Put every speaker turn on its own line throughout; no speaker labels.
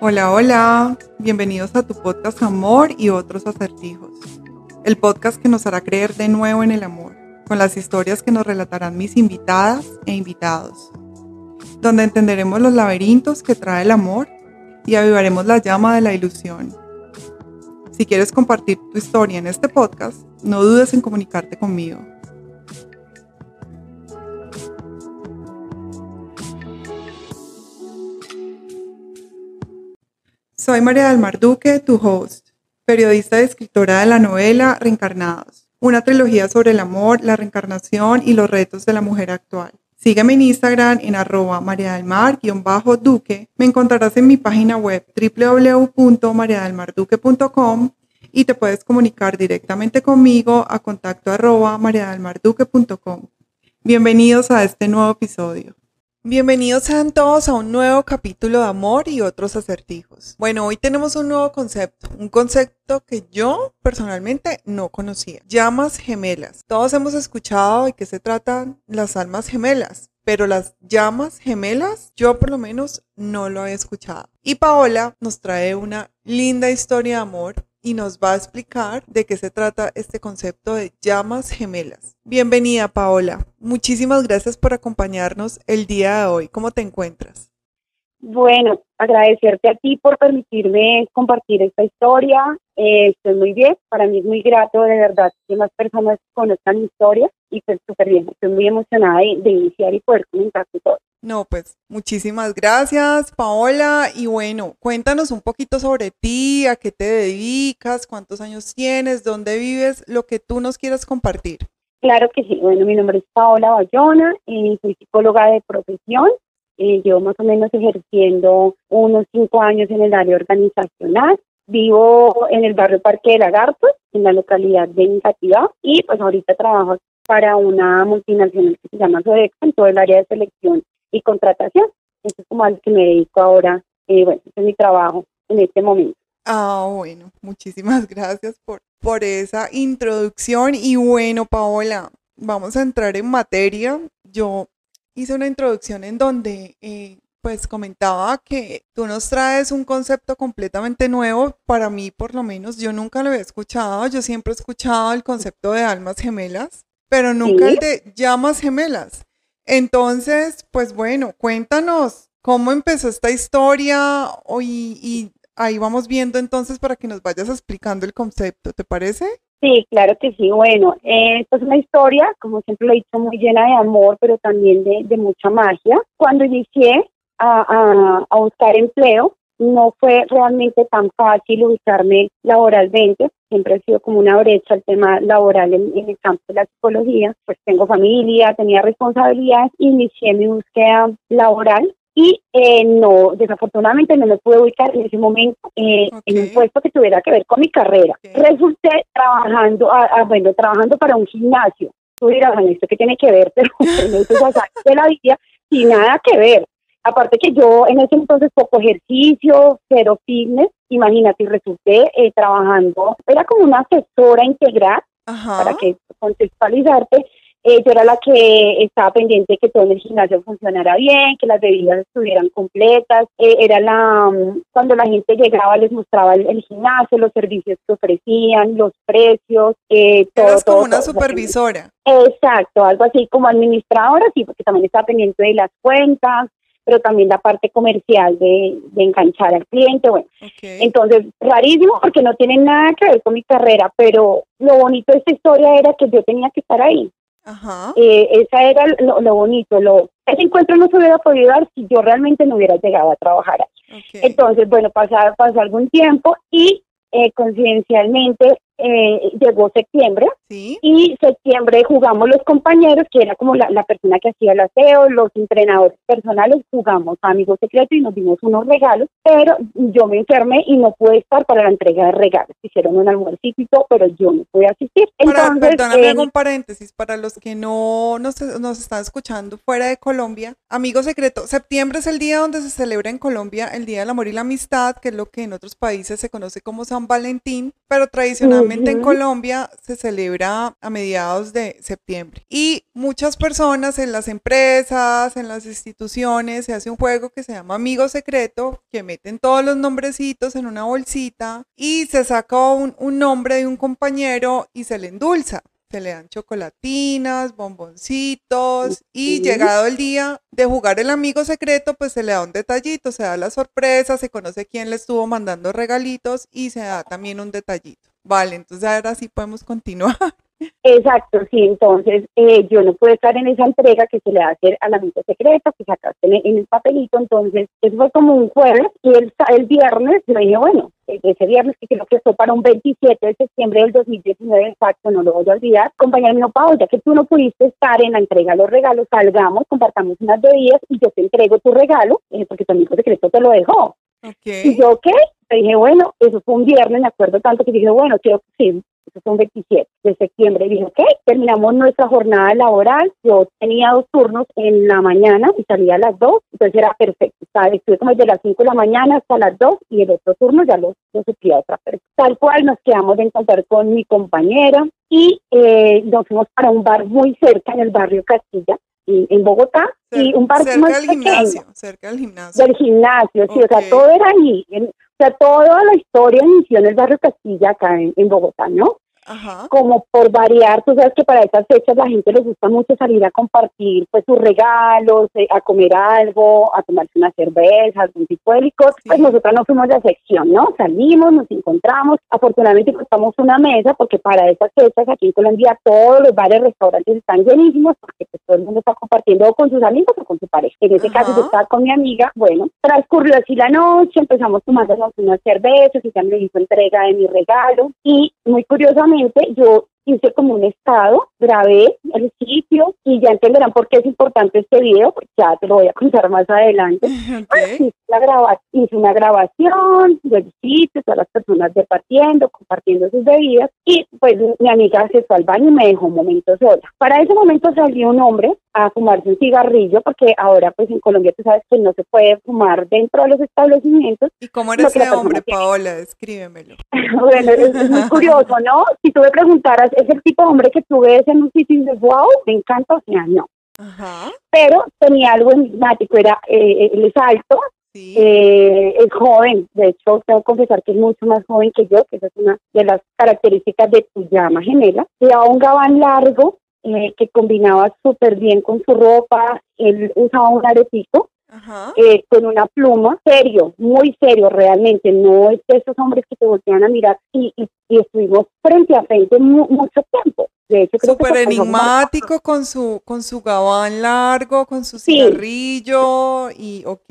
Hola, hola, bienvenidos a tu podcast Amor y otros acertijos, el podcast que nos hará creer de nuevo en el amor, con las historias que nos relatarán mis invitadas e invitados, donde entenderemos los laberintos que trae el amor y avivaremos la llama de la ilusión. Si quieres compartir tu historia en este podcast, no dudes en comunicarte conmigo. Soy María del Mar Duque, tu host, periodista y escritora de la novela Reencarnados, una trilogía sobre el amor, la reencarnación y los retos de la mujer actual. Sígueme en Instagram en arroba María del Mar-Duque. Me encontrarás en mi página web www.mariadelmarduque.com y te puedes comunicar directamente conmigo a contacto arroba. Bienvenidos a este nuevo episodio. Bienvenidos sean todos a un nuevo capítulo de amor y otros acertijos. Bueno, hoy tenemos un nuevo concepto, un concepto que yo personalmente no conocía. Llamas gemelas. Todos hemos escuchado de qué se tratan las almas gemelas, pero las llamas gemelas yo por lo menos no lo he escuchado. Y Paola nos trae una linda historia de amor y nos va a explicar de qué se trata este concepto de llamas gemelas. Bienvenida Paola, muchísimas gracias por acompañarnos el día de hoy. ¿Cómo te encuentras?
Bueno, agradecerte a ti por permitirme compartir esta historia. Eh, estoy muy bien, para mí es muy grato de verdad que más personas conozcan mi historia y pues súper bien, estoy muy emocionada de, iniciar y poder comentar todo.
No, pues muchísimas gracias, Paola. Y bueno, cuéntanos un poquito sobre ti, a qué te dedicas, cuántos años tienes, dónde vives, lo que tú nos quieras compartir.
Claro que sí. Bueno, mi nombre es Paola Bayona, y soy psicóloga de profesión. Eh, llevo más o menos ejerciendo unos cinco años en el área organizacional. Vivo en el barrio Parque de Lagartos, en la localidad de Incativa, y pues ahorita trabajo para una multinacional que se llama Sodex en todo el área de selección y contratación. Eso es como al que me dedico ahora. Eh, bueno, ese es mi trabajo en este momento.
Ah, bueno, muchísimas gracias por, por esa introducción. Y bueno, Paola, vamos a entrar en materia. Yo hice una introducción en donde eh, pues comentaba que tú nos traes un concepto completamente nuevo. Para mí, por lo menos, yo nunca lo había escuchado. Yo siempre he escuchado el concepto de almas gemelas, pero nunca el de llamas gemelas. Entonces, pues bueno, cuéntanos cómo empezó esta historia y, y ahí vamos viendo entonces para que nos vayas explicando el concepto, ¿te parece?
Sí, claro que sí. Bueno, eh, esta es una historia, como siempre lo he dicho, muy llena de amor, pero también de, de mucha magia. Cuando inicié a, a, a, buscar empleo, no fue realmente tan fácil ubicarme laboralmente. Siempre ha sido como una brecha el tema laboral en, en el campo de la psicología. Pues tengo familia, tenía responsabilidades, inicié mi búsqueda laboral y eh, no, desafortunadamente no me pude ubicar en ese momento eh, en un puesto que tuviera que ver con mi carrera. Resulté trabajando, ah, bueno, trabajando para un gimnasio. Tú dirás, ¿esto qué tiene que ver? Pero es de la vida sin nada que ver. Aparte que yo en ese entonces poco ejercicio, cero fitness, imagínate, resulté eh, trabajando, era como una asesora integral, para que contextualizarte, eh, yo era la que estaba pendiente que todo en el gimnasio funcionara bien, que las bebidas estuvieran completas. Eh, era la mm, cuando la gente llegaba les mostraba el, gimnasio, los servicios que ofrecían, los precios, eh, todo.
Eras como una supervisora.
Exacto, algo así como administradora, sí, porque también estaba pendiente de las cuentas, pero también la parte comercial de, de enganchar al cliente, bueno. Entonces, rarísimo porque no tiene nada que ver con mi carrera, pero lo bonito de esta historia era que yo tenía que estar ahí. Ajá. Eh, esa era lo, bonito. Lo, ese encuentro no se hubiera podido dar si yo realmente no hubiera llegado a trabajar ahí. Entonces, bueno, pasó, pasó algún tiempo y eh, coincidencialmente eh, llegó septiembre y septiembre jugamos los compañeros, que era como la, persona que hacía el aseo, los entrenadores personales, jugamos amigos secretos y nos dimos unos regalos, pero yo me enfermé y no pude estar para la entrega de regalos. Hicieron un almuercito, pero yo no pude asistir.
Entonces, perdóname, eh, un paréntesis, para los que no nos, nos están escuchando fuera de Colombia, amigos secretos, septiembre es el día donde se celebra en Colombia el Día del Amor y la Amistad, que es lo que en otros países se conoce como San Valentín, pero tradicionalmente normalmente en Colombia se celebra a mediados de septiembre. Y muchas personas en las empresas, en las instituciones, se hace un juego que se llama Amigo Secreto, que meten todos los nombrecitos en una bolsita y se saca un, un nombre de un compañero y se le endulza se le dan chocolatinas, bomboncitos y llegado el día de jugar el amigo secreto, pues se le da un detallito, se da la sorpresa, se conoce quién le estuvo mandando regalitos y se da también un detallito. Vale, entonces ahora sí podemos continuar.
Exacto, sí, entonces eh, yo no puedo estar en esa entrega que se le va a hacer al amigo secreto, que sacaste en, el papelito, entonces eso fue como un jueves y el, el viernes yo dije, bueno, ese viernes que creo que fue para un 27 de septiembre del 2019, exacto, no lo voy a olvidar, compañero mío, Pau, ya que tú no pudiste estar en la entrega de los regalos, salgamos, compartamos unas bebidas y yo te entrego tu regalo, eh, porque tu amigo secreto te lo dejó.
Okay.
Y yo, ¿qué? Dije, bueno, eso fue un viernes, me acuerdo tanto que dije, bueno, quiero que sí, eso fue un 27 de septiembre. Y dije, ok, terminamos nuestra jornada laboral. Yo tenía dos turnos en la mañana y salía a las 2, entonces era perfecto. ¿sabes? Estuve como desde las 5 de la mañana hasta las 2 y el otro turno ya lo, lo a otra persona. Tal cual nos quedamos de encontrar con mi compañera y eh, nos fuimos para un bar muy cerca en el barrio Castilla en Bogotá y un bar
cerca
muy
del
pequeño.
gimnasio, cerca del gimnasio.
Del gimnasio, sí, o sea, todo era ahí. En- o sea, toda la historia inició en el barrio Castilla, acá en, en Bogotá, ¿no?
Ajá.
Como por variar, tú sabes que para estas fechas la gente les gusta mucho salir a compartir pues sus regalos, eh, a comer algo, a tomarse una cerveza, algún tipo de licor.
Sí.
Pues nosotros no fuimos de sección, ¿no? Salimos, nos encontramos, afortunadamente encontramos una mesa porque para estas fechas aquí en Colombia todos los bares, restaurantes están llenísimos porque pues, todo el mundo está compartiendo con sus amigos o con su pareja. En este caso yo estaba con mi amiga, bueno, transcurrió así la noche, empezamos tomándonos unas cervezas y ya me hizo entrega de mi regalo y muy curiosamente yo hice como un estado, grabé el sitio y ya entenderán por qué es importante este video, pues ya te lo voy a contar más adelante.
Ok.
Hice, la graba- hice una grabación del sitio, todas las personas departiendo, compartiendo sus bebidas y pues mi amiga se fue al baño y me dejó un momento sola. Para ese momento salió un hombre a fumarse un cigarrillo porque ahora pues en Colombia tú sabes que no se puede fumar dentro de los establecimientos.
¿Y cómo
que
ese hombre,
tiene.
Paola? Descríbemelo.
bueno, es, es muy curioso, ¿no? Si tú me preguntaras, ¿es el tipo de hombre que tú ves en un sitio y dices, wow, me encanta? O sea, no.
Ajá.
Pero tenía algo enigmático, era, eh, él es alto,
Sí.
eh, es joven, de hecho tengo que confesar que es mucho más joven que yo, que esa es una de las características de tu llama gemela. Llevaba un gabán largo eh, que combinaba súper bien con su ropa, él usaba un aretito
Ajá.
eh, con una pluma, serio, muy serio realmente, no es de esos hombres que te voltean a mirar y, y, y estuvimos frente a frente mu- mucho tiempo. De hecho, creo que
Súper enigmático con su, con su gabán largo, con su
Sí.
cigarrillo y ok.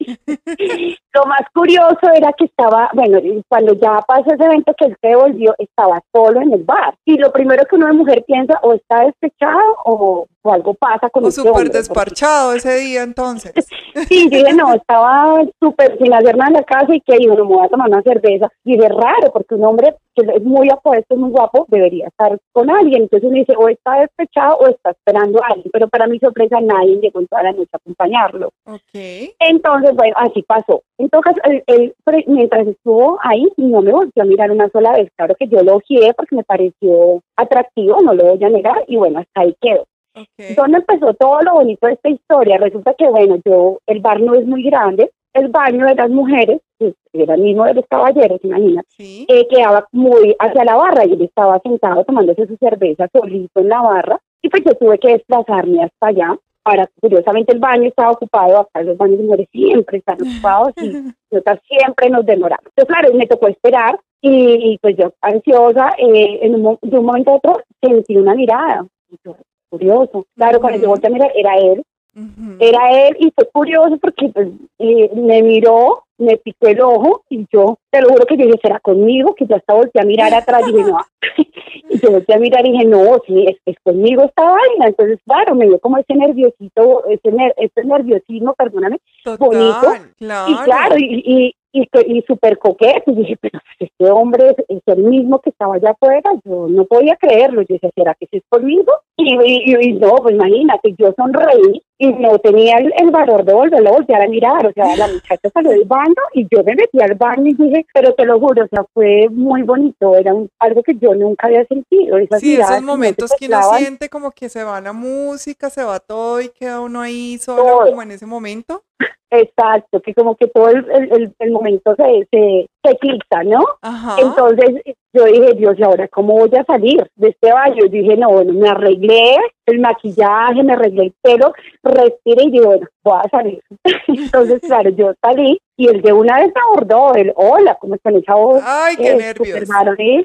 Lo más curioso era que estaba, bueno, cuando ya pasó ese evento que él se devolvió, estaba solo en el bar. Y lo primero que una mujer piensa, o está despechado o, o algo pasa con
O
este
súper
porque-
desparchado ese día entonces.
Sí, yo dije, no, estaba súper sin hacer nada en la casa y que digo, no me voy a tomar una cerveza. Y es raro, porque un hombre que es muy apuesto, muy guapo, debería estar con alguien. Entonces uno dice, o está despechado o está esperando a alguien. Pero para mi sorpresa, nadie llegó en toda la noche a acompañarlo.
Ok.
Entonces, bueno, así pasó. Entonces, él, él, mientras estuvo ahí, no me volvió a mirar una sola vez. Claro que yo lo ojé porque me pareció atractivo, no lo voy a negar, y bueno, hasta ahí quedó.
Ok.
¿Dónde empezó todo lo bonito de esta historia? Resulta que, bueno, yo, el bar no es muy grande, el baño de las mujeres, que era el mismo de los caballeros, imagínate,
Sí.
eh, quedaba muy hacia la barra y él estaba sentado tomándose su cerveza solito en la barra y pues yo tuve que desplazarme hasta allá. Ahora, curiosamente el baño estaba ocupado, acá los baños de mujeres siempre están ocupados y nosotras siempre nos demoramos. Entonces, claro, me tocó esperar y, y, pues yo ansiosa, eh, en un, de un momento a otro sentí una mirada. Y yo, curioso. Claro, cuando yo volteé a mirar, era él, era él y fue curioso porque pues, eh, me miró, me picó el ojo y yo te lo juro que yo dije, ¿será conmigo? Que yo hasta volteé a mirar atrás y dije, no. y yo volteé a mirar y dije, no, sí, es, es conmigo esta vaina. Entonces, claro, me dio como ese nerviosito, ese, ner- ese nerviosismo, perdóname. bonito.
Claro.
Y claro, y, y, y, y súper coqueto. Y dije, pero este hombre es, el mismo que estaba allá afuera. Yo no podía creerlo. Yo decía, ¿será que es conmigo? Y, y- y no, pues imagínate, yo sonreí y no tenía el, el valor de volverlo a voltear a mirar, o sea, la muchacha salió del baño y yo me metí al baño y dije, pero te lo juro, o sea, fue muy bonito, era un- algo que yo nunca había sentido. Esas
Sí, esos momentos que uno siente como que se va la música, se va todo y queda uno ahí solo
Todo.
como en ese momento.
Exacto, que como que todo el, el, el- el momento se, se, se eclipsa, ¿no?
Ajá.
Entonces yo dije, Dios, ¿y ahora cómo voy a salir de este baño? Y dije, no, bueno, me arreglé el maquillaje, me arreglé el pelo, respiré y dije, bueno, voy a salir. Entonces, claro, yo salí y el de una vez abordó, el hola, ¿cómo están esa voz?
Ay, qué
eh,
nervios.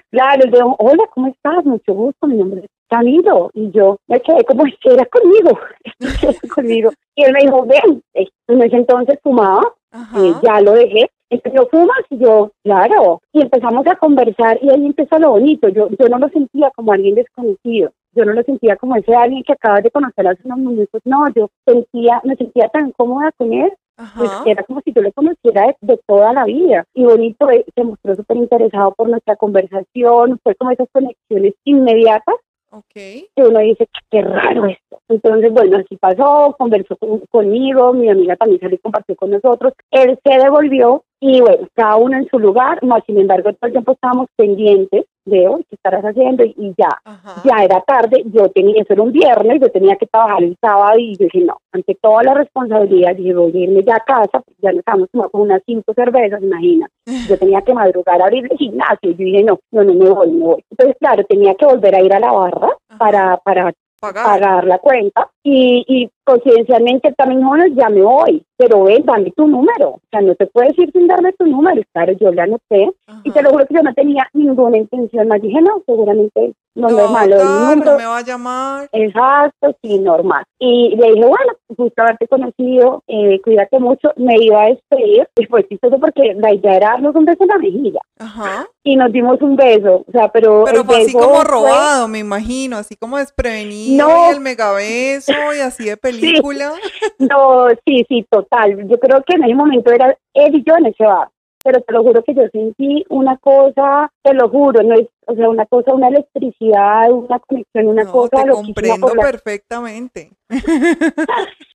Claro, el de hola, ¿cómo estás? Mucho gusto, mi nombre es Camilo. Y yo me quedé como, era conmigo, era conmigo. Y él me dijo, ven, Eh, en ese entonces fumaba,
Ajá.
eh, ya lo dejé. Yo fumas y yo, claro, y empezamos a conversar y ahí empezó lo bonito. Yo, yo no lo sentía como alguien desconocido. Yo no lo sentía como ese alguien que acabas de conocer hace unos minutos. No, yo sentía, me sentía tan cómoda con él pues era como si yo lo conociera de, de toda la vida. Y bonito, eh, se mostró súper interesado por nuestra conversación, fue como esas conexiones inmediatas
Ok.
que uno dice, qué raro esto. Entonces, bueno, así pasó, conversó con- conmigo, mi amiga también salió y compartió con nosotros. Él se devolvió y bueno, cada uno en su lugar, más sin embargo, todo el tiempo estábamos pendientes hoy, ¿qué estarás haciendo? Y, y ya,
Ajá.
ya era tarde, yo tenía, eso era un viernes, yo tenía que trabajar el sábado y yo dije, no, ante toda la responsabilidad, dije, voy a irme ya a casa, ya nos estábamos tomando como unas cinco cervezas, imagina. Yo tenía que madrugar a abrir el gimnasio, yo dije, no, no, no me voy, me voy. Entonces, claro, tenía que volver a ir a la barra para, para
Pagar.
pagar la cuenta y, y coincidencialmente también bueno, ya me voy, pero ven, dame tu número, o sea, no te puedes ir sin darme tu número, claro, yo le anoté y te
Ajá.
lo juro que yo no tenía ninguna intención más, dije, no, seguramente no, no es malo, el
Total,
número,
no me va a llamar.
Exacto, sí, normal. Y le dije, bueno, gusto haberte conocido, eh, cuídate mucho, me iba a despedir, y fue chistoso porque la idea era darnos un beso en la mejilla,
Ajá.
y nos dimos un beso, o sea, pero...
Pero fue así como
fue-
robado, me imagino, así como desprevenido
No.
y el megabeso y así de película.
No, sí, sí, total. Yo creo que en ese momento era él y yo en ese bar. Pero te lo juro que yo sentí una cosa, te lo juro, no es, o sea, una cosa, una electricidad, una conexión, una
No,
cosa
te
loquísima
comprendo perfectamente.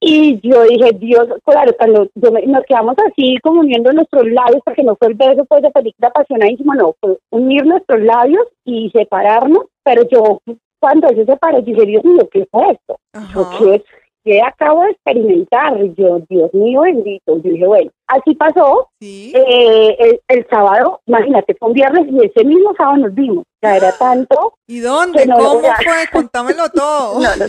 Y yo dije, Dios, claro, cuando yo me- nos quedamos así como uniendo nuestros labios, porque no fue el beso pues de película apasionadísimo, no, fue unir nuestros labios y separarnos, pero yo cuando él se separó, dije, Dios mío, ¿qué fue esto? Yo,
Ajá.
¿Qué, qué acabo de experimentar? Yo, Dios mío bendito. Yo dije, bueno, así pasó.
Sí.
Eh, el, el sábado, imagínate, fue un viernes y ese mismo sábado nos vimos. O sea, era tanto,
¿Y dónde?
que no,
¿Cómo fue? Contámelo todo.
no, no,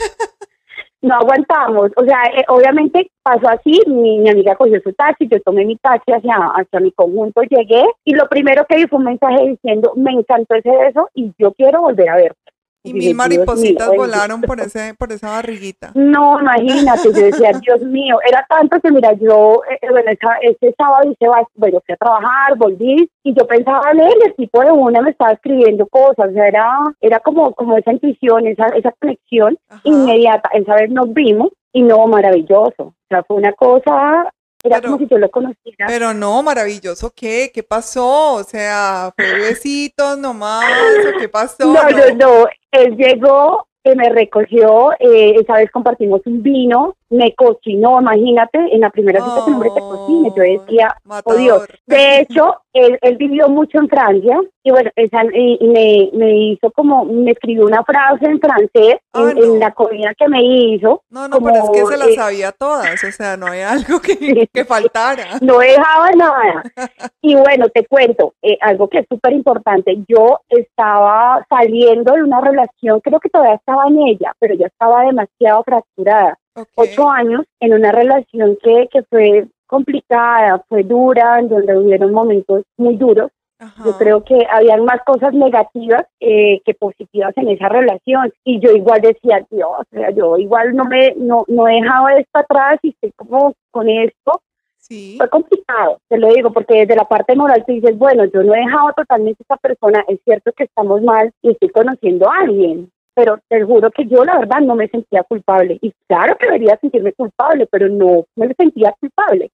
no aguantamos. O sea, eh, obviamente pasó así, mi, mi amiga cogió su taxi, yo tomé mi taxi hacia, hacia mi conjunto, llegué y lo primero que vi fue un mensaje diciendo, me encantó ese beso y yo quiero volver a verte.
Y mil maripositas
mío,
volaron por ese, por esa barriguita.
No, imagínate, yo decía, Dios mío, era tanto que mira, yo, eh, bueno, esa- ese sábado hice, bueno, fui a trabajar, volví, y yo pensaba leer, y el tipo de una me estaba escribiendo cosas, o sea, era, era como, como esa intuición, esa, esa conexión
Ajá.
inmediata, esa vez nos vimos, y no, maravilloso, o sea, fue una cosa, era
Pero-
como si yo lo conociera.
Pero no, maravilloso, ¿qué? ¿Qué pasó? O sea, ¿fue besitos nomás? ¿O qué pasó?
No, no, no. Él llegó, eh, me recogió, eh, esa vez compartimos un vino, me cocinó, imagínate, en la primera cita que un hombre te cocine. Yo decía, oh Dios.
Matador.
De hecho, él, él vivió mucho en Francia y bueno, esa, y, y me, me hizo como, me escribió una frase en francés
Ah,
en,
no.
en la comida que me hizo.
No, no, pero es que se las
eh,
sabía todas, o sea, no hay algo que, que faltara.
no dejaba nada. Y bueno, te cuento, eh, algo que es súper importante, yo estaba saliendo de una relación, creo que todavía estaba en ella, pero ya estaba demasiado fracturada. Ocho años en una relación que, que fue complicada, fue dura, en donde hubieron momentos muy duros.
Ajá.
Yo creo que habían más cosas negativas eh, que positivas en esa relación. Y yo igual decía, Dios, o sea, yo igual no me, no, no he dejado esto atrás y estoy como con esto
Sí.
fue complicado, te lo digo, porque desde la parte moral tú dices, bueno, yo no he dejado totalmente a esta persona, es cierto que estamos mal y estoy conociendo a alguien, pero te juro que yo la verdad no me sentía culpable. Y claro que debería sentirme culpable, pero no me sentía culpable.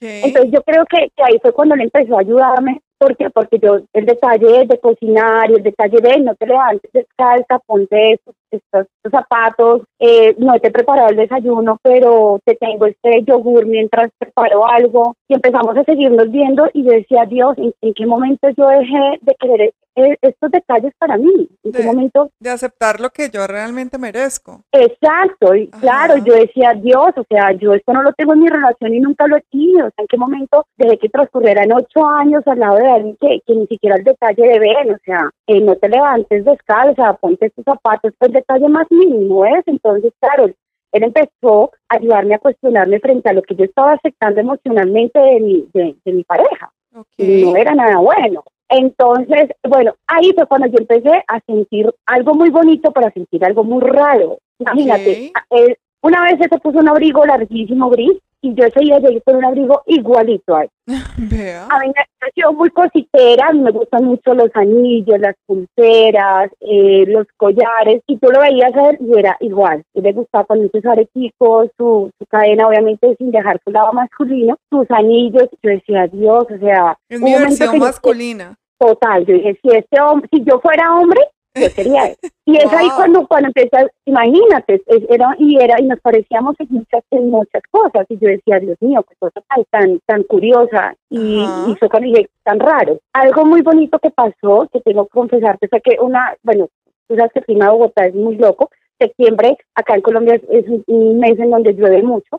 Entonces yo creo que, que ahí fue cuando él empezó a ayudarme. ¿Por qué? Porque yo, el detalle de cocinar y el detalle de no te levantes descalza, ponte esto, estos, zapatos, eh, no te he preparado el desayuno, pero te tengo este yogur mientras preparo algo. Y empezamos a seguirnos viendo y yo decía, Dios, ¿en, qué momento yo dejé de querer estos detalles para mí? ¿En qué momento?
De aceptar lo que yo realmente merezco.
Exacto, y claro, yo decía, Dios, o sea, yo esto no lo tengo en mi relación y nunca lo he tenido. O sea, ¿en qué momento dejé que transcurrieran ocho años al lado de alguien que, que ni siquiera el detalle de ver, o sea, eh, no te levantes descalza, ponte estos zapatos, el detalle más mínimo es. Entonces, claro, él empezó a ayudarme a cuestionarme frente a lo que yo estaba aceptando emocionalmente de mi, de, mi pareja. Y no era nada bueno. Entonces, bueno, ahí fue cuando yo empecé a sentir algo muy bonito para sentir algo muy raro. Imagínate, él, una vez se puso un abrigo larguísimo gris y yo ese día llegué con un abrigo igualito a él. A mí me ha sido muy cositera, me gustan mucho los anillos, las pulseras, eh, los collares, y tú lo veías a él y era igual. Y le gustaba con muchos areticos, su, su cadena, obviamente sin dejar su lado masculino, sus anillos. Yo decía, Dios, o sea.
Es mi versión masculina.
Total, yo dije, si este hombre, si yo fuera hombre, yo sería él. Y es ahí cuando, cuando empecé, imagínate, era, y era, y nos parecíamos en muchas, en muchas cosas, y yo decía, Dios mío, qué cosa tan, tan, curiosa, y, y fue cuando dije, tan raro. Algo muy bonito que pasó, que tengo que confesarte, fue que una, bueno, tú sabes que el clima de Bogotá es muy loco, septiembre, acá en Colombia es, un mes en donde llueve mucho,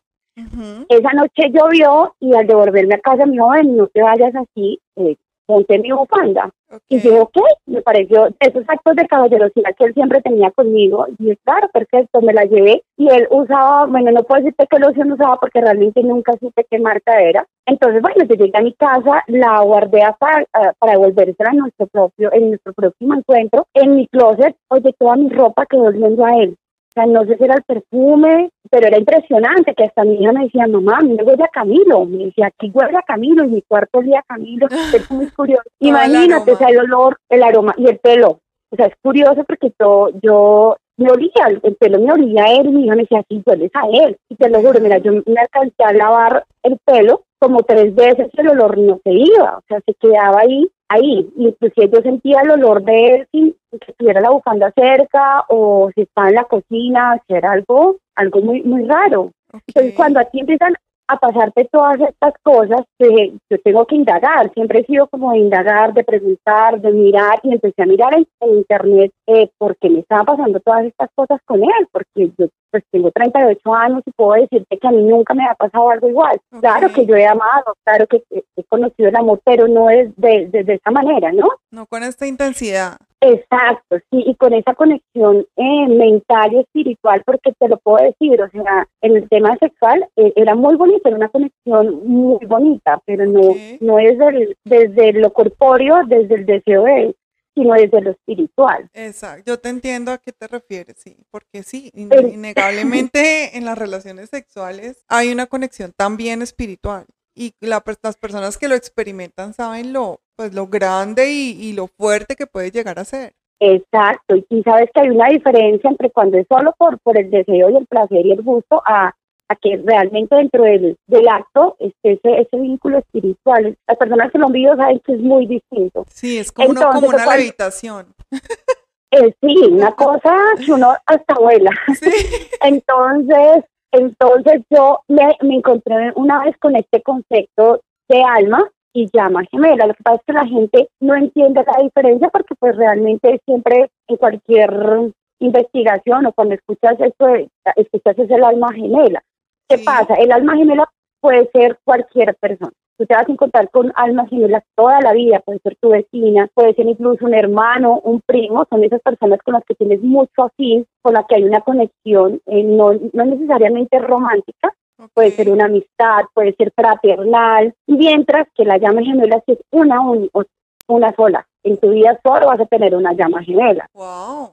Esa noche llovió y al devolverme a casa me dijo, no te vayas así, eh, ponte mi bufanda. Y yo, ok, me pareció esos actos de caballerosidad que él siempre tenía conmigo. Y claro, perfecto, me la llevé. Y él usaba, bueno, no puedo decirte qué loción usaba porque realmente nunca supe qué marca era. Entonces, bueno, yo llegué a mi casa, la guardé para, uh, para devolvérsela a nuestro propio, en nuestro próximo encuentro. En mi closet, oye, toda mi ropa quedó viendo a él. O sea, no sé si era el perfume, pero era impresionante que hasta mi hija me decía, mamá, me huele a Camilo. Me decía, aquí huele a Camilo y mi cuarto olía a Camilo. Es muy curioso. Imagínate, o sea, el olor, el aroma y el pelo. O sea, es curioso porque yo, yo me olía, el pelo me olía a él y mi hija me decía, sí, hueles a él. Y te lo juro, mira, yo me alcancé a lavar el pelo como tres veces, el olor no se iba, o sea, se quedaba ahí ahí. Inclusive yo sentía el olor de él si estuviera la bufanda cerca o si estaba en la cocina, si era algo, algo muy, muy raro. Entonces cuando a ti empiezan a pasarte todas estas cosas, yo tengo que indagar, siempre he sido como de indagar, de preguntar, de mirar, y empecé a mirar en, internet eh, por qué me estaban pasando todas estas cosas con él, porque yo pues tengo 38 años y puedo decirte que a mí nunca me ha pasado algo igual. Claro que yo he amado, claro que he conocido el amor, pero no es de, de, de esa manera, ¿no?
No con esta intensidad.
Exacto, sí, y con esa conexión eh, mental y espiritual, porque te lo puedo decir, o sea, en el tema sexual eh, era muy bonito, era una conexión muy bonita, pero no, no es desde lo corpóreo, desde el deseo de él, sino desde lo espiritual.
Exacto, yo te entiendo a qué te refieres, sí, porque sí, innegablemente en las relaciones sexuales hay una conexión también espiritual y la, las personas que lo experimentan saben lo, pues, lo grande y, lo fuerte que puede llegar a ser.
Exacto, y sabes que hay una diferencia entre cuando es solo por, por el deseo y el placer y el gusto a, a que realmente dentro del, del acto esté ese, ese vínculo espiritual. Las personas que lo han vivido saben que es muy distinto.
Sí, es como, como una levitación.
Eh, sí, una cosa que uno hasta vuela. Sí. Entonces, entonces yo me, encontré una vez con este concepto de alma y llama gemela. Lo que pasa es que la gente no entiende la diferencia porque pues realmente siempre en cualquier investigación o cuando escuchas esto, escuchas es el alma gemela. ¿Qué pasa? El alma gemela puede ser cualquier persona. Tú te vas a encontrar con almas gemelas toda la vida, puede ser tu vecina, puede ser incluso un hermano, un primo, son esas personas con las que tienes mucho afín, con las que hay una conexión, eh, no, no necesariamente romántica, puede ser una amistad, puede ser fraternal, mientras que la llama gemela es una, una sola en tu vida solo vas a tener una llama gemela.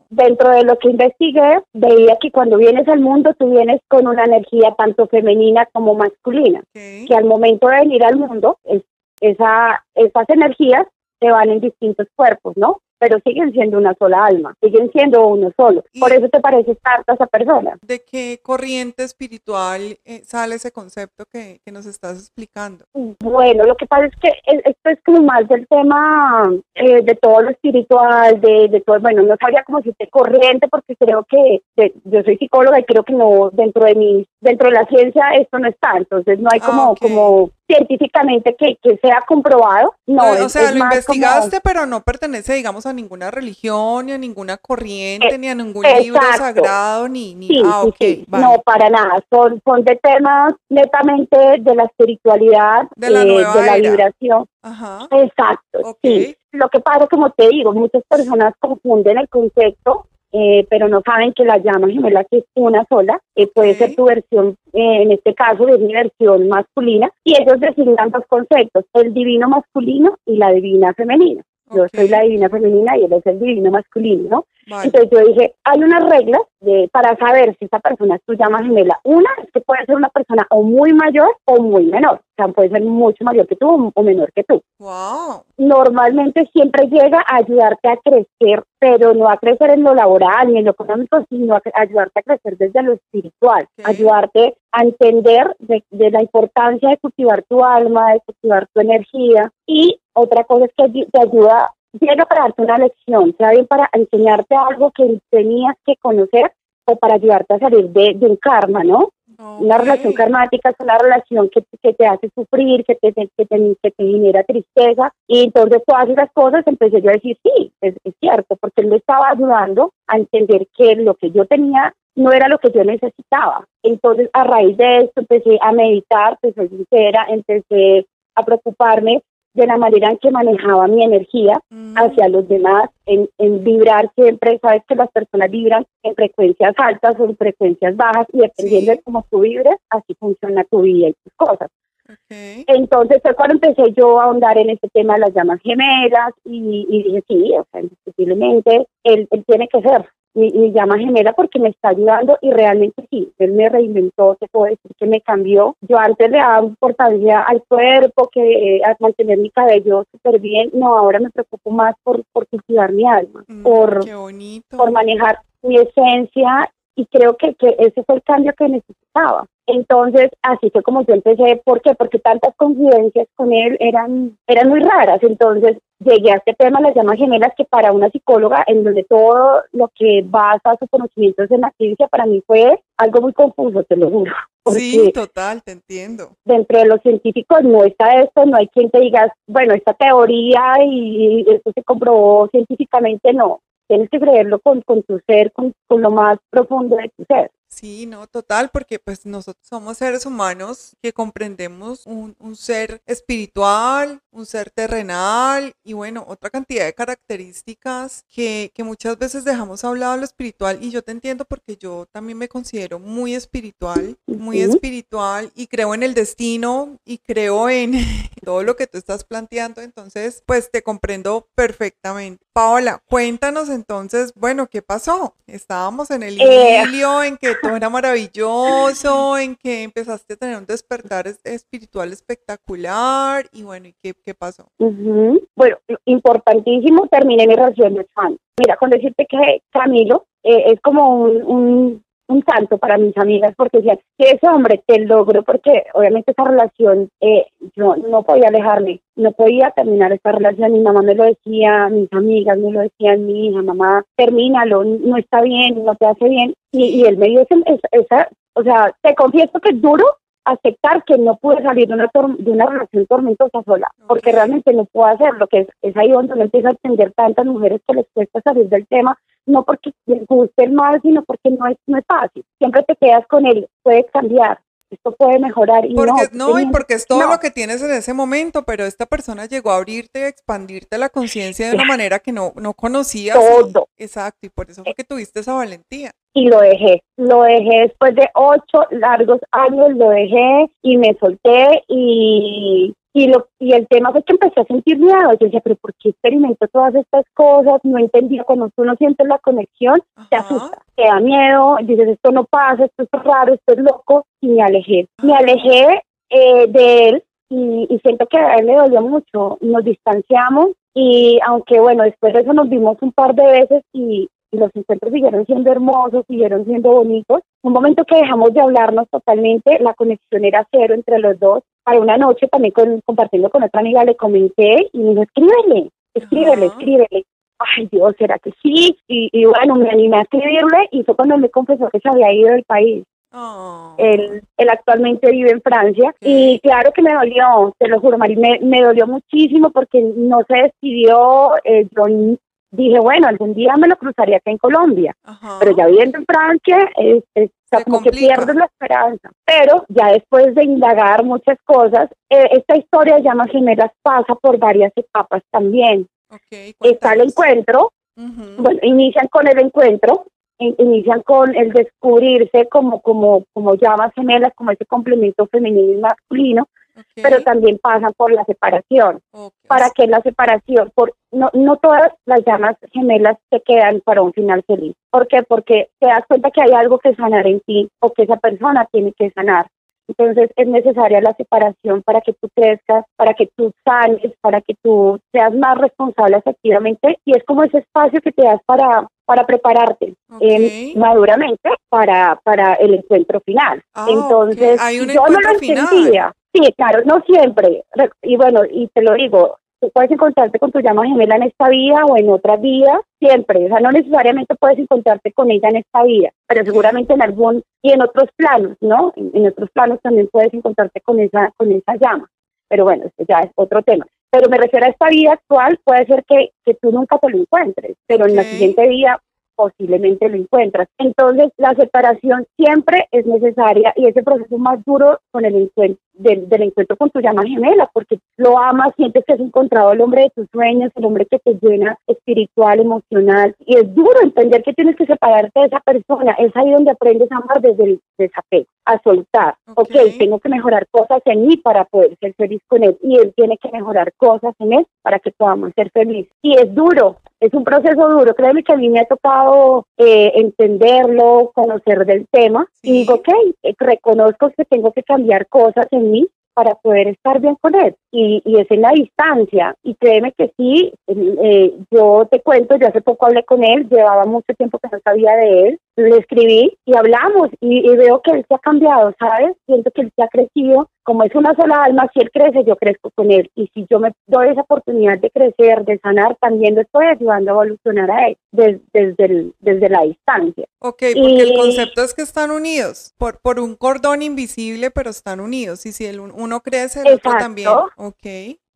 Dentro de lo que investigué, veía que cuando vienes al mundo, tú vienes con una energía tanto femenina como masculina, que al momento de venir al mundo, es, esa, esas energías se van en distintos cuerpos, ¿no? Pero siguen siendo una sola alma, siguen siendo uno solo. Por eso te parece tanto a esa persona.
¿De qué corriente espiritual eh, sale ese concepto que, que, nos estás explicando?
Bueno, lo que pasa es que esto es como más del tema eh, de todo lo espiritual, de, de, todo, bueno, no sabría cómo decirte corriente porque creo que yo soy psicóloga y creo que no, dentro de mi, dentro de la ciencia esto no está, entonces no hay como, ah, como científicamente que, que sea comprobado. No,
o sea, lo investigaste, pero no pertenece, digamos, a ninguna religión, ni a ninguna corriente, ni a ningún libro sagrado, ni... ni...
Sí, ah, sí, No, para nada. Son, son de temas netamente de la espiritualidad, de la, eh, de la vibración. Ajá. Exacto, sí. Lo que pasa, como te digo, muchas personas confunden el concepto eh, pero no saben que la llama gemela que es una sola, eh, puede ser tu versión, eh, en este caso es mi versión masculina, y ellos designan dos conceptos, el divino masculino y la divina femenina. Yo soy la divina femenina y él es el divino masculino, Entonces yo dije, hay unas reglas de, para saber si esa persona es tu llama gemela. Una es que puede ser una persona o muy mayor o muy menor. O sea, puede ser mucho mayor que tú o menor que tú.
Wow.
Normalmente siempre llega a ayudarte a crecer, pero no a crecer en lo laboral ni en lo económico, sino a ayudarte a crecer desde lo espiritual. Ayudarte a entender de, de la importancia de cultivar tu alma, de cultivar tu energía y otra cosa es que te ayuda, llega para darte una lección, sea bien para enseñarte algo que tenías que conocer o para ayudarte a salir de, un karma, ¿no? Una relación karmática es una relación que, que te hace sufrir, que te, que, te, que te genera tristeza. Y entonces todas esas cosas empecé yo a decir, sí, es, es cierto, porque él me estaba ayudando a entender que lo que yo tenía no era lo que yo necesitaba. Entonces, a raíz de esto, empecé a meditar, pues soy sincera, empecé a preocuparme de la manera en que manejaba mi energía mm. hacia los demás, en, en, vibrar siempre, sabes que las personas vibran en frecuencias altas o en frecuencias bajas y dependiendo de cómo tú vibres, así funciona tu vida y tus cosas. Entonces fue cuando empecé yo a ahondar en este tema de las llamas gemelas y, y dije, sí, o sea, indiscutiblemente él, él tiene que ser, mi, llama gemela porque me está ayudando y realmente sí, él me reinventó, te puedo decir que me cambió. Yo antes le daba importancia al cuerpo, que eh, a mantener mi cabello súper bien, no, ahora me preocupo más por, por cultivar mi alma, mm, por, por manejar mi esencia y creo que, que ese fue el cambio que necesitaba. Entonces, así fue como yo empecé. ¿Por qué? Porque tantas coincidencias con él eran, eran muy raras. Entonces, llegué a este tema, las llamas gemelas, que para una psicóloga, en donde todo lo que basa sus conocimientos en la ciencia, para mí fue algo muy confuso, te lo juro.
Sí, total, te entiendo.
Dentro de los científicos no está esto, no hay quien te diga, bueno, esta teoría y esto se comprobó científicamente, no. Tienes que creerlo con, con tu ser, con, con lo más profundo de tu ser.
Sí, no, total, porque pues nosotros somos seres humanos que comprendemos un, un, ser espiritual, un ser terrenal y bueno, otra cantidad de características que, que muchas veces dejamos hablado lo espiritual y yo te entiendo porque yo también me considero muy espiritual, muy espiritual y creo en el destino y creo en todo lo que tú estás planteando, entonces pues te comprendo perfectamente. Paola, cuéntanos entonces, bueno, ¿qué pasó? Estábamos en el eh, en que todo era maravilloso, en que empezaste a tener un despertar espiritual espectacular y bueno, ¿y qué, qué pasó?
Bueno, importantísimo, terminé mi relación de fan. Mira, con decirte que Camilo eh, es como un santo para mis amigas porque decían que ese hombre te logró porque obviamente esa relación eh, yo no podía alejarme no podía terminar esta relación mi mamá me lo decía mis amigas me lo decían mi hija mamá termínalo no está bien no te hace bien y, y él me dio esa, esa o sea te confieso que es duro aceptar que no pude salir de una, de una relación tormentosa sola, porque realmente no puedo hacerlo, que es, es ahí donde me empiezo a entender tantas mujeres que les cuesta salir del tema, no porque les guste el mal, sino porque no es, no es fácil. Siempre te quedas con él, puede cambiar, esto puede mejorar. Y
porque, no, y porque es todo lo que tienes en ese momento, pero esta persona llegó a abrirte, a expandirte la conciencia de una manera que no, no conocías.
Todo.
exacto, y por eso fue que tuviste esa valentía.
Y lo dejé, lo dejé después de ocho largos años, lo dejé y me solté y y, lo, y el tema fue que empecé a sentir miedo. Yo decía, pero ¿por qué experimento todas estas cosas? No entendía. Cuando tú no sientes la conexión, te asusta, te da miedo, dices, esto no pasa, esto es raro, esto es loco. Y me alejé. Me alejé eh, de él y, siento que a él le dolió mucho. Nos distanciamos Y aunque bueno, después de eso nos vimos un par de veces y, los encuentros siguieron siendo hermosos, siguieron siendo bonitos. Un momento que dejamos de hablarnos totalmente, la conexión era cero entre los dos. Para una noche también compartiendo con otra amiga le comenté y me dijo, escríbele, escríbele, escríbele. Ay Dios, ¿será que sí? Y, y bueno, me animé a escribirle y fue cuando me confesó que se había ido del país. Oh. Él, él, actualmente vive en Francia y claro que me dolió, te lo juro, Mari, me, me dolió muchísimo porque no se despidió. Eh, yo dije, bueno, algún día me lo cruzaría acá en Colombia, pero ya viviendo en Francia, es, como que pierdes la esperanza. Pero ya después de indagar muchas cosas, eh, esta historia de llamas gemelas pasa por varias etapas también. Está el encuentro, bueno, inician con el encuentro, inician con el descubrirse como, como, como llamas gemelas, como ese complemento femenino y masculino, pero también pasan por la separación. ¿Para que la separación? Por, no, no todas las llamas gemelas se quedan para un final feliz. ¿Por qué? Porque te das cuenta que hay algo que sanar en ti o que esa persona tiene que sanar. Entonces es necesaria la separación para que tú crezcas, para que tú sanes, para que tú seas más responsable efectivamente y es como ese espacio que te das para, para prepararte eh, maduramente para, para el encuentro final.
Ah, Entonces yo no lo entendía.
Sí, claro, no siempre. Y bueno, y te lo digo, tú puedes encontrarte con tu llama gemela en esta vida o en otra vida, siempre. O sea, no necesariamente puedes encontrarte con ella en esta vida, pero seguramente en algún y en otros planos, ¿no? En, otros planos también puedes encontrarte con esa, con esa llama. Pero bueno, este ya es otro tema. Pero me refiero a esta vida actual, puede ser que, que tú nunca te lo encuentres, pero en la siguiente vida posiblemente lo encuentras. Entonces, la separación siempre es necesaria y ese proceso más duro con el encuentro, del, encuentro con tu llama gemela, porque lo amas, sientes que has encontrado el hombre de tus sueños, el hombre que te llena espiritual, emocional, y es duro entender que tienes que separarte de esa persona. Es ahí donde aprendes a amar desde el desapego, a soltar. Ok, tengo que mejorar cosas en mí para poder ser feliz con él, y él tiene que mejorar cosas en él para que podamos ser felices. Y es duro, es un proceso duro. Créeme que a mí me ha tocado eh, entenderlo, conocer del tema y digo, ok, eh, reconozco que tengo que cambiar cosas en mí para poder estar bien con él. Y, y es en la distancia. Y créeme que sí, eh, yo te cuento, yo hace poco hablé con él, llevaba mucho tiempo que no sabía de él, le escribí y hablamos y, veo que él se ha cambiado, ¿sabes? Siento que él se ha crecido. Como es una sola alma, si él crece, yo crezco con él. Y si yo me doy esa oportunidad de crecer, de sanar, también lo estoy ayudando a evolucionar a él desde, desde, desde la distancia.
Ok, porque el concepto es que están unidos por, por un cordón invisible, pero están unidos. Y si el uno crece, el otro también. Ok.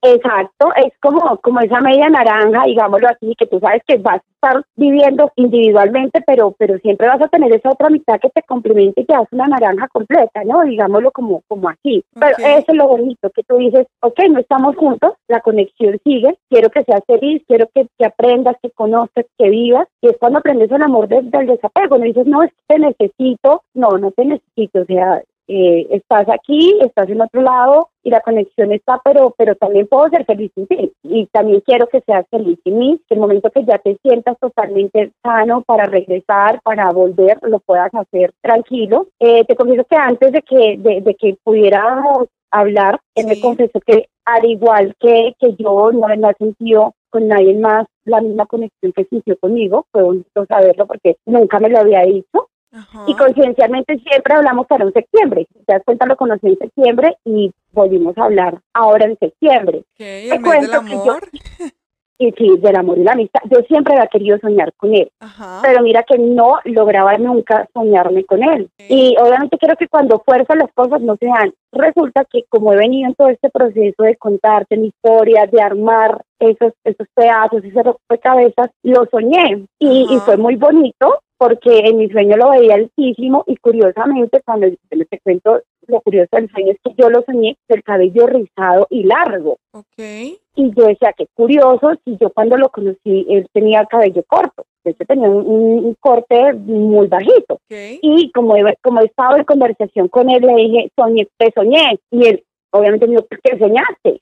Exacto, es como, como esa media naranja, digámoslo así, que tú sabes que vas a estar viviendo individualmente, pero, pero siempre vas a tener esa otra mitad que te complemente y te hace una naranja completa, ¿no? Digámoslo como, como aquí. Pero eso es lo bonito, que tú dices, ok, no estamos juntos, la conexión sigue, quiero que seas feliz, quiero que, que aprendas, que conozcas, que vivas, y es cuando aprendes el amor del desapego, no dices, no, es que te necesito, no, no te necesito, o sea, eh, estás aquí, estás en otro lado y la conexión está, pero, pero también puedo ser feliz en ti. Y también quiero que seas feliz en mí, que el momento que ya te sientas totalmente sano para regresar, para volver, lo puedas hacer tranquilo. Eh, te confieso que antes de que, de, que pudiéramos hablar, él me confesó que al igual que, que yo no, no he sentido con nadie más la misma conexión que sintió conmigo, fue bonito saberlo porque nunca me lo había dicho y conciencialmente siempre hablamos para un septiembre. Te das cuenta, lo conocí en septiembre y volvimos a hablar ahora en septiembre.
¿Qué? ¿El mes del amor?
y sí, del amor y la amistad. Yo siempre había querido soñar con él, pero mira que no lograba nunca soñarme con él. Y obviamente creo que cuando fuerzas las cosas no se dan. Resulta que como he venido en todo este proceso de contarte mi historia, de armar esos, esos pedazos, ese rompecabezas, lo soñé y, y fue muy bonito porque en mi sueño lo veía altísimo y curiosamente cuando te cuento lo curioso del sueño es que yo lo soñé del cabello rizado y largo.
Okay.
Y yo decía, qué curioso, si yo cuando lo conocí, él tenía cabello corto. Hecho, tenía un, corte muy bajito. Y como, como he estado en conversación con él, le dije, soñé, te soñé. Y él, obviamente me dijo, ¿qué soñaste?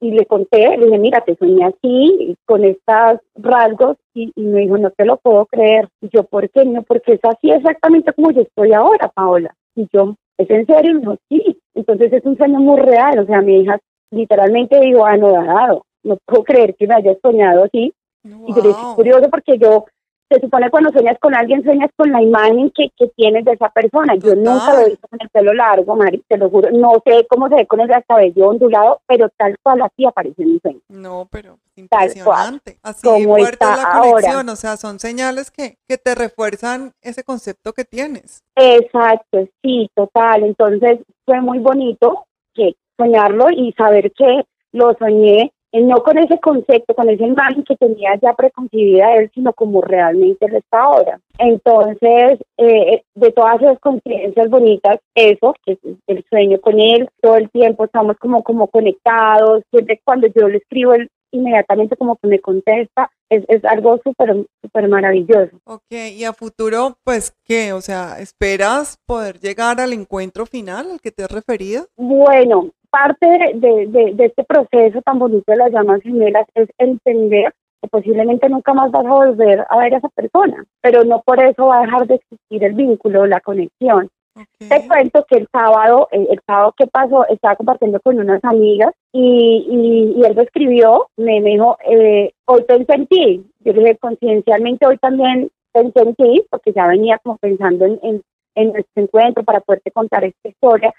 y le conté, le dije, mira, te soñé así, con estos rasgos, y, me dijo, no te lo puedo creer. Y yo, ¿por qué no? Porque es así exactamente como yo estoy ahora, Paola. Y yo, ¿es en serio? no, sí. Entonces es un sueño muy real, o sea, mi hija literalmente dijo, anodado. no puedo creer que me hayas soñado así. Y yo es curioso porque yo se supone cuando sueñas con alguien, sueñas con la imagen que, que tienes de esa persona. Yo nunca lo he visto con el pelo largo, Mari, te lo juro. No sé cómo se ve con el cabello ondulado, pero tal cual así aparece en mi sueño.
No, pero impresionante. Así fuerte es la conexión, o sea, son señales que, que te refuerzan ese concepto que tienes.
Exacto, sí, total. Entonces fue muy bonito que soñarlo y saber que lo soñé no con ese concepto, con esa imagen que tenía ya preconcebida él, sino como realmente él está ahora. Entonces, eh, de todas esas coincidencias bonitas, eso, que es el sueño con él, todo el tiempo estamos como, como conectados, siempre cuando yo le escribo, él inmediatamente como que me contesta, es, es algo súper, súper maravilloso.
Ok, y a futuro, pues, ¿qué? O sea, ¿esperas poder llegar al encuentro final al que te has referido?
Bueno, parte de, de, este proceso tan bonito de las llamas gemelas es entender que posiblemente nunca más vas a volver a ver a esa persona, pero no por eso va a dejar de existir el vínculo, la conexión. Te cuento que el sábado, el, sábado que pasó, estaba compartiendo con unas amigas y, y, él me escribió, me, dijo, eh, hoy pensé en ti. Yo le dije, conciencialmente hoy también pensé en ti, porque ya venía como pensando en, en nuestro encuentro para poderte contar esta historia.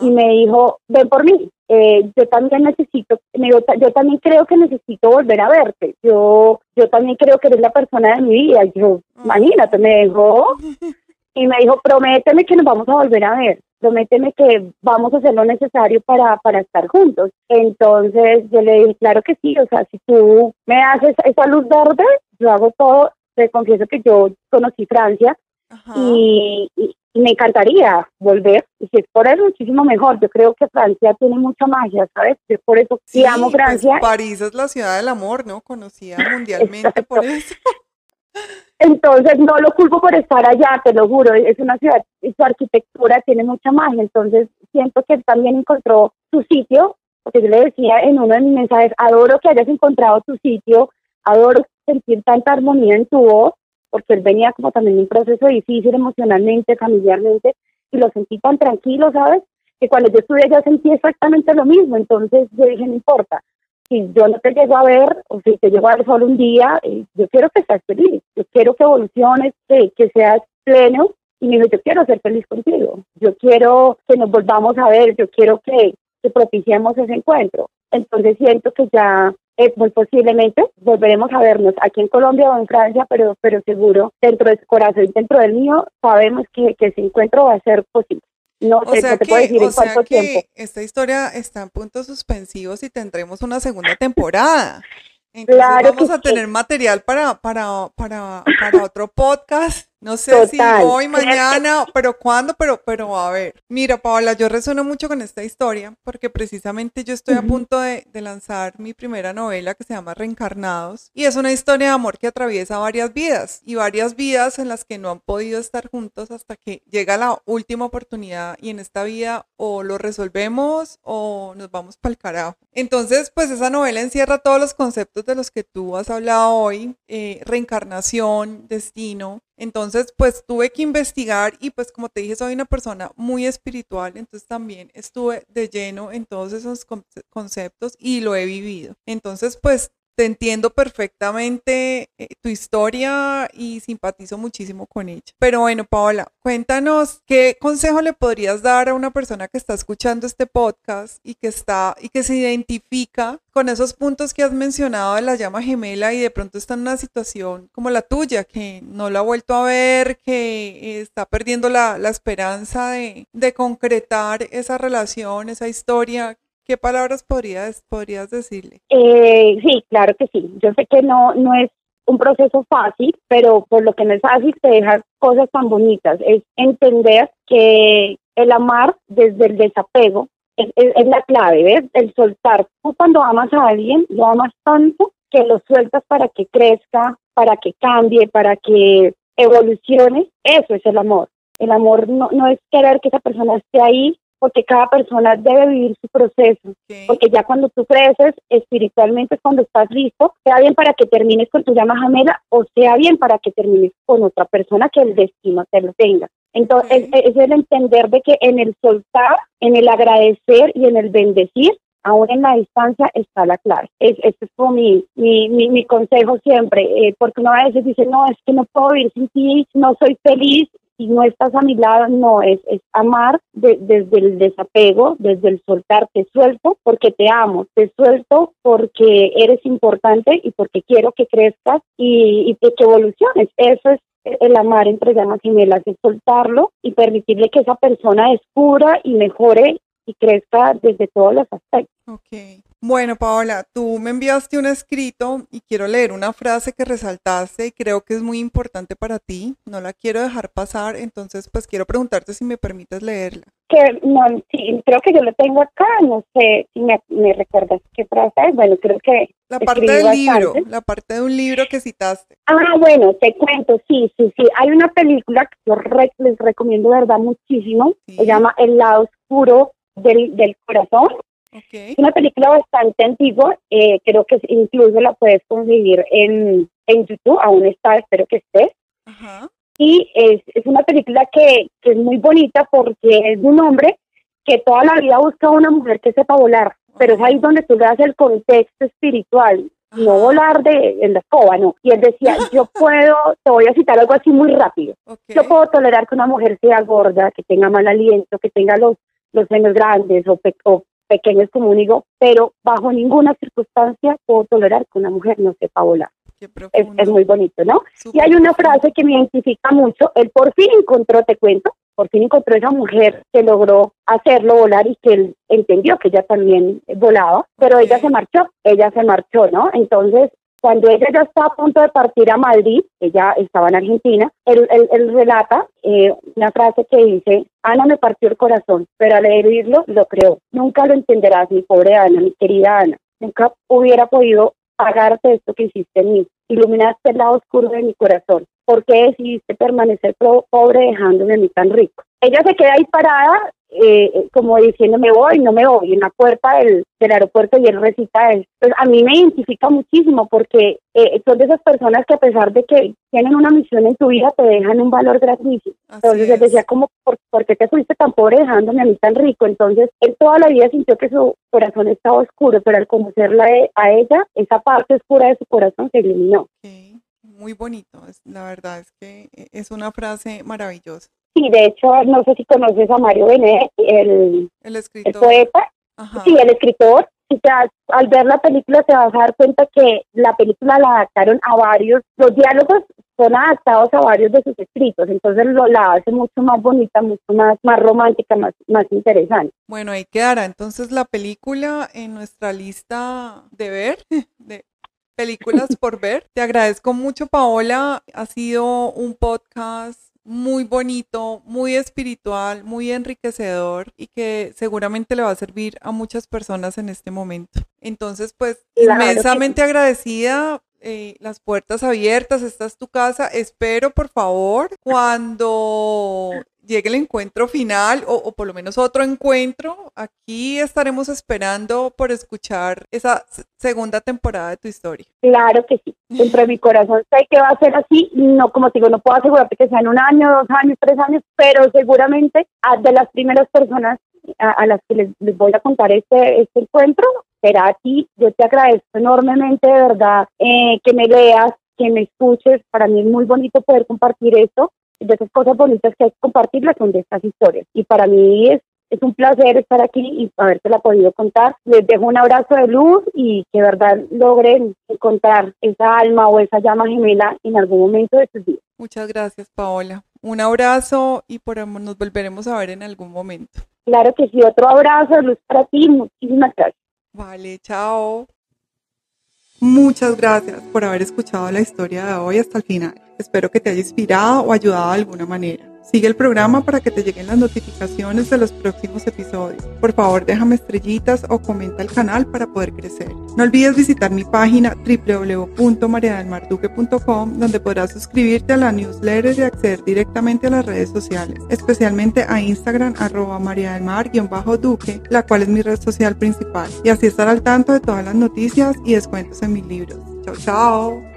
Y me dijo, ven por mí, eh, yo también necesito, me yo también creo que necesito volver a verte, yo, yo también creo que eres la persona de mi vida, yo, imagínate, me dijo, y me dijo, prométeme que nos vamos a volver a ver, prométeme que vamos a hacer lo necesario para, para estar juntos. Entonces yo le dije, claro que sí, o sea, si tú me haces esa luz verde, yo hago todo, te confieso que yo conocí Francia y, me encantaría volver, y si es por eso, muchísimo mejor. Yo creo que Francia tiene mucha magia, ¿sabes? Es por eso sí, amo pues, Francia.
París es la ciudad del amor, ¿no? Conocida mundialmente por eso.
Entonces no lo culpo por estar allá, te lo juro, es una ciudad, y su arquitectura tiene mucha magia, entonces siento que también encontró su sitio, porque yo le decía en uno de mis mensajes, adoro que hayas encontrado tu sitio, adoro sentir tanta armonía en tu voz, porque él venía como también un proceso difícil emocionalmente, familiarmente, y lo sentí tan tranquilo, ¿sabes? Que cuando yo estuve allá sentí exactamente lo mismo, entonces yo dije, no importa, si yo no te llego a ver, o si te llego a ver solo un día, eh, yo quiero que seas feliz, yo quiero que evoluciones, que, que seas pleno, y me dijo, yo quiero ser feliz contigo, yo quiero que nos volvamos a ver, yo quiero que, que propiciemos ese encuentro. Entonces siento que ya eh, muy posiblemente volveremos a vernos aquí en Colombia o en Francia, pero, pero seguro dentro de su corazón y dentro del mío sabemos que, que ese encuentro va a ser posible. No, o
sea te puedo decir en cuánto tiempo. Esta historia está en puntos suspensivos y tendremos una segunda temporada. Entonces vamos a tener material para, para, para, para otro podcast no sé si hoy, mañana, pero cuándo, pero, pero a ver. Mira, Paola, yo resueno mucho con esta historia porque precisamente yo estoy a punto de, lanzar mi primera novela que se llama Reencarnados y es una historia de amor que atraviesa varias vidas y varias vidas en las que no han podido estar juntos hasta que llega la última oportunidad y en esta vida o lo resolvemos o nos vamos para el carajo. Entonces, pues esa novela encierra todos los conceptos de los que tú has hablado hoy, eh, reencarnación, destino, entonces, pues tuve que investigar y pues como te dije, soy una persona muy espiritual, entonces también estuve de lleno en todos esos conceptos y lo he vivido. Entonces, pues te entiendo perfectamente eh, tu historia y simpatizo muchísimo con ella. Pero bueno, Paola, cuéntanos qué consejo le podrías dar a una persona que está escuchando este podcast y que está y que se identifica con esos puntos que has mencionado de la llama gemela y de pronto está en una situación como la tuya, que no la ha vuelto a ver, que está perdiendo la, la esperanza de, de concretar esa relación, esa historia. ¿Qué palabras podrías, podrías decirle?
Eh, sí, claro que sí. Yo sé que no, no es un proceso fácil, pero por lo que no es fácil te deja cosas tan bonitas. Es entender que el amar desde el desapego es, es, la clave, ¿ves? El soltar. Tú cuando amas a alguien, lo amas tanto que lo sueltas para que crezca, para que cambie, para que evolucione. Eso es el amor. El amor no, no es querer que esa persona esté ahí porque cada persona debe vivir su proceso, porque ya cuando tú creces espiritualmente es cuando estás listo, sea bien para que termines con tu llama jamela o sea bien para que termines con otra persona que el destino te lo tenga. Entonces, es, el entender de que en el soltar, en el agradecer y en el bendecir, aún en la distancia está la clave. Es, este es como mi, mi, mi, consejo siempre, eh, porque uno a veces dice, no, es que no puedo vivir sin ti, no soy feliz, si no estás a mi lado, no, es, es amar desde el desapego, desde el soltar, te suelto porque te amo, te suelto porque eres importante y porque quiero que crezcas y, y que evoluciones. Eso es el amar entre llamas gemelas, es soltarlo y permitirle que esa persona descubra y mejore y crezca desde todos los aspectos.
Ok. Bueno, Paola, tú me enviaste un escrito y quiero leer una frase que resaltaste y creo que es muy importante para ti. No la quiero dejar pasar, entonces pues quiero preguntarte si me permites leerla.
Que no, sí, creo que yo lo tengo acá, no sé si me, recuerdas qué frase es. Bueno, creo que
la parte del libro, la parte de un libro que citaste.
Ah, bueno, te cuento, sí, sí, sí. Hay una película que yo les recomiendo, verdad, muchísimo. Se llama El lado oscuro del, del corazón. Es una película bastante antigua, eh, creo que incluso la puedes conseguir en, en YouTube, aún está, espero que esté. Y es, es una película que, que, es muy bonita porque es de un hombre que toda la vida busca una mujer que sepa volar, pero es ahí donde tú le das el contexto espiritual, no volar de en la escoba, no. Y él decía, yo puedo, te voy a citar algo así muy rápido, yo puedo tolerar que una mujer sea gorda, que tenga mal aliento, que tenga los, los senos grandes o, o pequeños como digo, pero bajo ninguna circunstancia puedo tolerar que una mujer no sepa volar. Es, es, muy bonito, ¿no? y hay una frase que me identifica mucho, él por fin encontró, te cuento, por fin encontró esa mujer que logró hacerlo volar y que él entendió que ella también volaba, pero ella se marchó, ella se marchó, ¿no? Entonces cuando ella ya está a punto de partir a Madrid, ella estaba en Argentina, él, relata eh, una frase que dice, Ana me partió el corazón, pero al leerlo lo creo. Nunca lo entenderás, mi pobre Ana, mi querida Ana. Nunca hubiera podido pagarte esto que hiciste en mí. Iluminaste el lado oscuro de mi corazón. ¿Por qué decidiste permanecer pobre dejándome a mí tan rico? Ella se queda ahí parada eh, como diciendo me voy, no me voy, en la puerta del, del aeropuerto y él recita él. Pues a mí me identifica muchísimo porque eh, son de esas personas que a pesar de que tienen una misión en tu vida te dejan un valor grandísimo. Entonces él decía como, ¿por, qué te fuiste tan pobre dejándome a mí tan rico? Entonces él toda la vida sintió que su corazón estaba oscuro, pero al conocerla a ella, esa parte oscura de su corazón se eliminó.
Muy bonito, la verdad es que eh, es una frase maravillosa.
Sí, de hecho, no sé si conoces a Mario Benet, el, el, poeta. Sí, el escritor. Y te, al ver la película te vas a dar cuenta que la película la adaptaron a varios, los diálogos son adaptados a varios de sus escritos, entonces lo, la hace mucho más bonita, mucho más, más romántica, más, más interesante.
Bueno, ahí quedará entonces la película en nuestra lista de ver, de películas por ver. Te agradezco mucho, Paola. Ha sido un podcast muy bonito, muy espiritual, muy enriquecedor y que seguramente le va a servir a muchas personas en este momento. Entonces, pues, inmensamente agradecida. Eh, las puertas abiertas, esta es tu casa. Espero, por favor, cuando llegue el encuentro final o, por lo menos otro encuentro, aquí estaremos esperando por escuchar esa segunda temporada de tu historia.
Claro que sí, dentro de mi corazón sé que va a ser así, no como te digo, no puedo asegurarte que sea en un año, dos años, tres años, pero seguramente de las primeras personas a, las que les, voy a contar este, este encuentro será a ti. Yo te agradezco enormemente, de verdad, eh, que me leas, que me escuches. Para mí es muy bonito poder compartir esto de esas cosas bonitas que hay que compartirlas son de estas historias. Y para mí es, es un placer estar aquí y haberte podido contar. Les dejo un abrazo de luz y que verdad logren encontrar esa alma o esa llama gemela en algún momento de sus vidas.
Muchas gracias, Paola. Un abrazo y por nos volveremos a ver en algún momento.
Claro que sí, otro abrazo de luz para ti. Muchísimas gracias.
Vale, chao. Muchas gracias por haber escuchado la historia de hoy hasta el final. Espero que te haya inspirado o ayudado de alguna manera. Sigue el programa para que te lleguen las notificaciones de los próximos episodios. Por favor, déjame estrellitas o comenta el canal para poder crecer. No olvides visitar mi página www.mariadelmarduque.com donde podrás suscribirte a la newsletter y acceder directamente a las redes sociales, especialmente a Instagram arroba mariadelmar-duque, la cual es mi red social principal, y así estar al tanto de todas las noticias y descuentos en mis libros. Chao, chao.